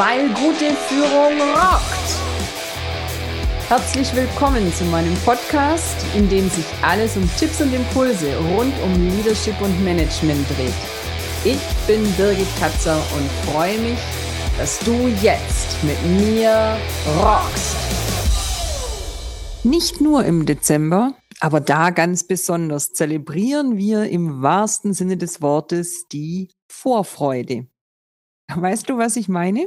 weil gute Führung rockt. Herzlich willkommen zu meinem Podcast, in dem sich alles um Tipps und Impulse rund um Leadership und Management dreht. Ich bin Birgit Katzer und freue mich, dass du jetzt mit mir rockst. Nicht nur im Dezember, aber da ganz besonders zelebrieren wir im wahrsten Sinne des Wortes die Vorfreude. Weißt du, was ich meine?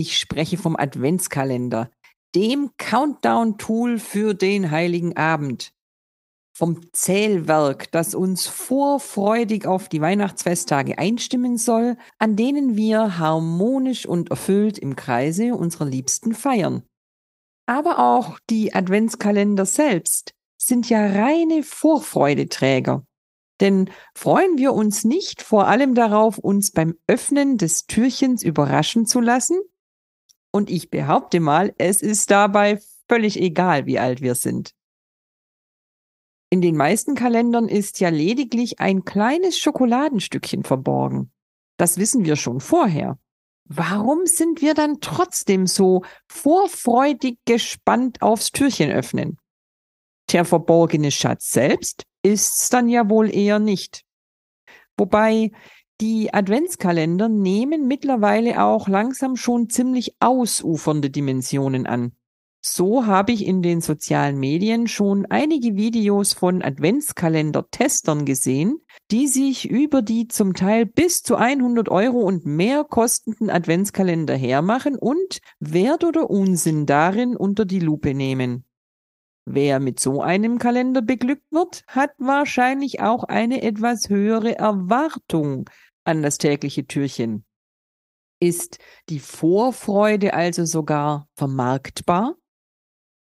Ich spreche vom Adventskalender, dem Countdown-Tool für den heiligen Abend. Vom Zählwerk, das uns vorfreudig auf die Weihnachtsfesttage einstimmen soll, an denen wir harmonisch und erfüllt im Kreise unserer Liebsten feiern. Aber auch die Adventskalender selbst sind ja reine Vorfreudeträger. Denn freuen wir uns nicht vor allem darauf, uns beim Öffnen des Türchens überraschen zu lassen? Und ich behaupte mal, es ist dabei völlig egal, wie alt wir sind. In den meisten Kalendern ist ja lediglich ein kleines Schokoladenstückchen verborgen. Das wissen wir schon vorher. Warum sind wir dann trotzdem so vorfreudig gespannt aufs Türchen öffnen? Der verborgene Schatz selbst ist's dann ja wohl eher nicht. Wobei die Adventskalender nehmen mittlerweile auch langsam schon ziemlich ausufernde Dimensionen an. So habe ich in den sozialen Medien schon einige Videos von Adventskalender-Testern gesehen, die sich über die zum Teil bis zu 100 Euro und mehr kostenden Adventskalender hermachen und Wert oder Unsinn darin unter die Lupe nehmen. Wer mit so einem Kalender beglückt wird, hat wahrscheinlich auch eine etwas höhere Erwartung an das tägliche Türchen. Ist die Vorfreude also sogar vermarktbar?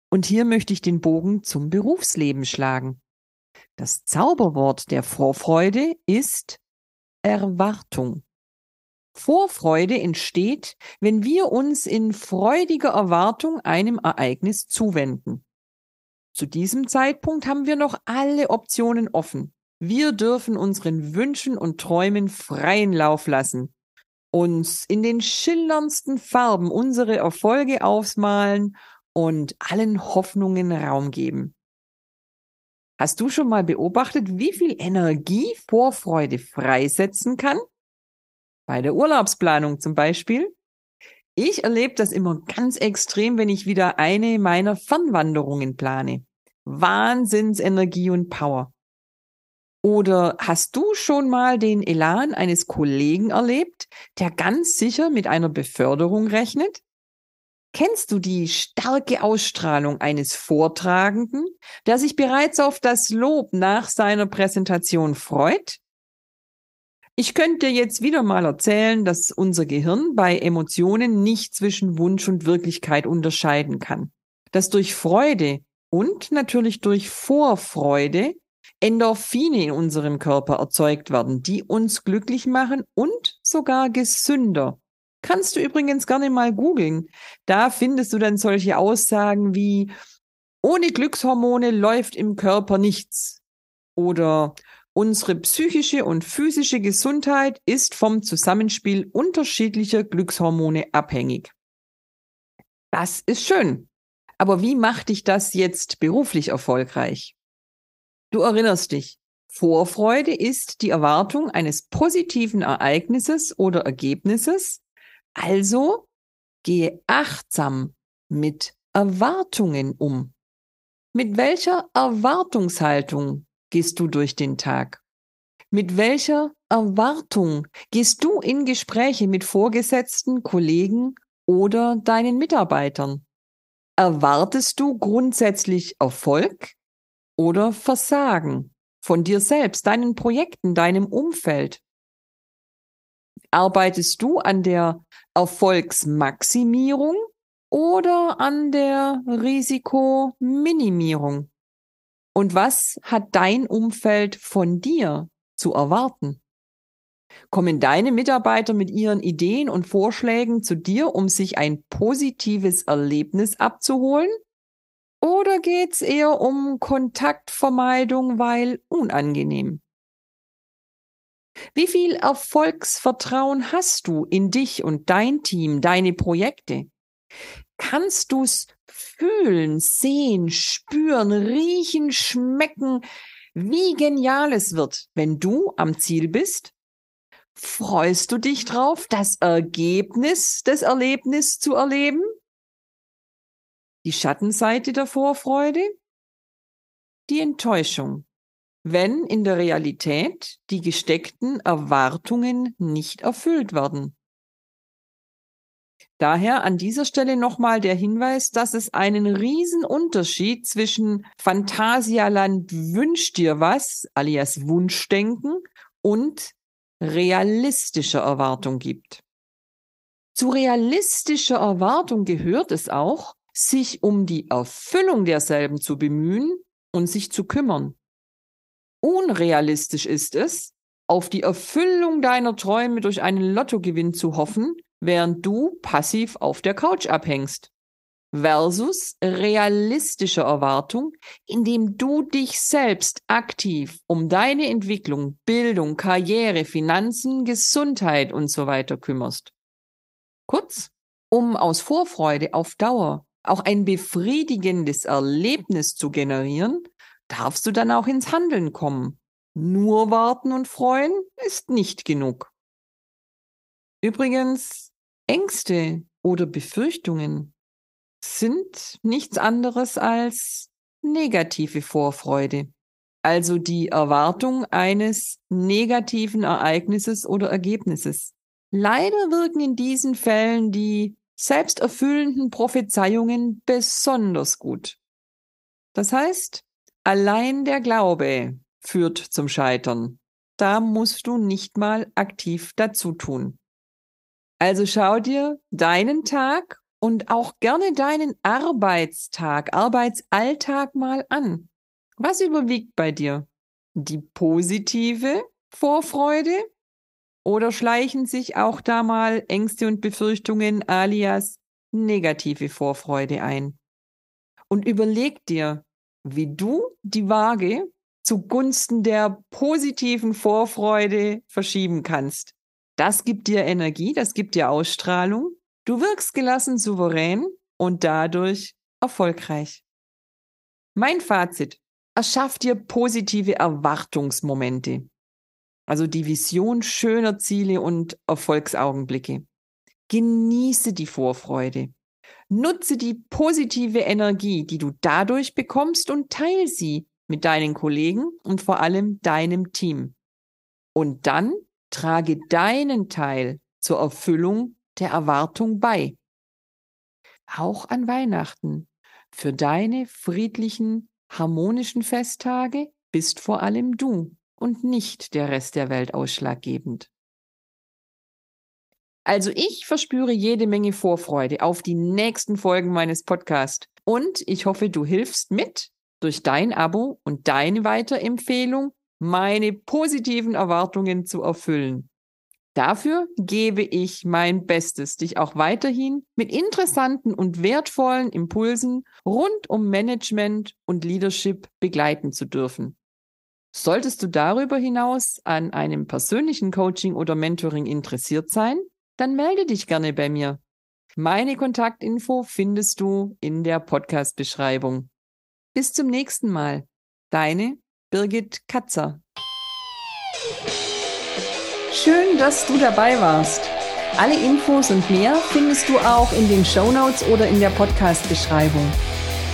Und hier möchte ich den Bogen zum Berufsleben schlagen. Das Zauberwort der Vorfreude ist Erwartung. Vorfreude entsteht, wenn wir uns in freudiger Erwartung einem Ereignis zuwenden. Zu diesem Zeitpunkt haben wir noch alle Optionen offen. Wir dürfen unseren Wünschen und Träumen freien Lauf lassen, uns in den schillerndsten Farben unsere Erfolge aufmalen und allen Hoffnungen Raum geben. Hast du schon mal beobachtet, wie viel Energie Vorfreude freisetzen kann? Bei der Urlaubsplanung zum Beispiel. Ich erlebe das immer ganz extrem, wenn ich wieder eine meiner Fernwanderungen plane. Wahnsinnsenergie und Power. Oder hast du schon mal den Elan eines Kollegen erlebt, der ganz sicher mit einer Beförderung rechnet? Kennst du die starke Ausstrahlung eines Vortragenden, der sich bereits auf das Lob nach seiner Präsentation freut? Ich könnte jetzt wieder mal erzählen, dass unser Gehirn bei Emotionen nicht zwischen Wunsch und Wirklichkeit unterscheiden kann. Dass durch Freude und natürlich durch Vorfreude Endorphine in unserem Körper erzeugt werden, die uns glücklich machen und sogar gesünder. Kannst du übrigens gerne mal googeln. Da findest du dann solche Aussagen wie ohne Glückshormone läuft im Körper nichts oder Unsere psychische und physische Gesundheit ist vom Zusammenspiel unterschiedlicher Glückshormone abhängig. Das ist schön. Aber wie macht dich das jetzt beruflich erfolgreich? Du erinnerst dich. Vorfreude ist die Erwartung eines positiven Ereignisses oder Ergebnisses. Also gehe achtsam mit Erwartungen um. Mit welcher Erwartungshaltung gehst du durch den Tag? Mit welcher Erwartung gehst du in Gespräche mit Vorgesetzten, Kollegen oder deinen Mitarbeitern? Erwartest du grundsätzlich Erfolg oder Versagen von dir selbst, deinen Projekten, deinem Umfeld? Arbeitest du an der Erfolgsmaximierung oder an der Risikominimierung? Und was hat dein Umfeld von dir zu erwarten? Kommen deine Mitarbeiter mit ihren Ideen und Vorschlägen zu dir, um sich ein positives Erlebnis abzuholen? Oder geht's eher um Kontaktvermeidung, weil unangenehm? Wie viel Erfolgsvertrauen hast du in dich und dein Team, deine Projekte? Kannst du es fühlen, sehen, spüren, riechen, schmecken, wie genial es wird, wenn du am Ziel bist? Freust du dich drauf, das Ergebnis des Erlebnisses zu erleben? Die Schattenseite der Vorfreude? Die Enttäuschung, wenn in der Realität die gesteckten Erwartungen nicht erfüllt werden. Daher an dieser Stelle nochmal der Hinweis, dass es einen riesen Unterschied zwischen Phantasialand wünscht dir was, alias Wunschdenken und realistischer Erwartung gibt. Zu realistischer Erwartung gehört es auch, sich um die Erfüllung derselben zu bemühen und sich zu kümmern. Unrealistisch ist es, auf die Erfüllung deiner Träume durch einen Lottogewinn zu hoffen, während du passiv auf der Couch abhängst. Versus realistische Erwartung, indem du dich selbst aktiv um deine Entwicklung, Bildung, Karriere, Finanzen, Gesundheit und so kümmerst. Kurz, um aus Vorfreude auf Dauer auch ein befriedigendes Erlebnis zu generieren, darfst du dann auch ins Handeln kommen. Nur warten und freuen ist nicht genug. Übrigens, Ängste oder Befürchtungen sind nichts anderes als negative Vorfreude, also die Erwartung eines negativen Ereignisses oder Ergebnisses. Leider wirken in diesen Fällen die selbsterfüllenden Prophezeiungen besonders gut. Das heißt, allein der Glaube führt zum Scheitern. Da musst du nicht mal aktiv dazu tun. Also schau dir deinen Tag und auch gerne deinen Arbeitstag, Arbeitsalltag mal an. Was überwiegt bei dir? Die positive Vorfreude? Oder schleichen sich auch da mal Ängste und Befürchtungen alias negative Vorfreude ein? Und überleg dir, wie du die Waage zugunsten der positiven Vorfreude verschieben kannst. Das gibt dir Energie, das gibt dir Ausstrahlung. Du wirkst gelassen, souverän und dadurch erfolgreich. Mein Fazit. Erschaff dir positive Erwartungsmomente. Also die Vision schöner Ziele und Erfolgsaugenblicke. Genieße die Vorfreude. Nutze die positive Energie, die du dadurch bekommst und teile sie mit deinen Kollegen und vor allem deinem Team. Und dann Trage deinen Teil zur Erfüllung der Erwartung bei. Auch an Weihnachten. Für deine friedlichen, harmonischen Festtage bist vor allem du und nicht der Rest der Welt ausschlaggebend. Also ich verspüre jede Menge Vorfreude auf die nächsten Folgen meines Podcasts und ich hoffe, du hilfst mit durch dein Abo und deine Weiterempfehlung meine positiven Erwartungen zu erfüllen. Dafür gebe ich mein Bestes, dich auch weiterhin mit interessanten und wertvollen Impulsen rund um Management und Leadership begleiten zu dürfen. Solltest du darüber hinaus an einem persönlichen Coaching oder Mentoring interessiert sein, dann melde dich gerne bei mir. Meine Kontaktinfo findest du in der Podcast-Beschreibung. Bis zum nächsten Mal. Deine Birgit Katzer. Schön, dass du dabei warst. Alle Infos und mehr findest du auch in den Show Notes oder in der Podcast-Beschreibung.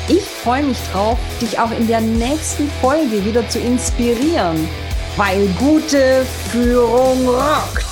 Ich freue mich drauf, dich auch in der nächsten Folge wieder zu inspirieren, weil gute Führung rockt.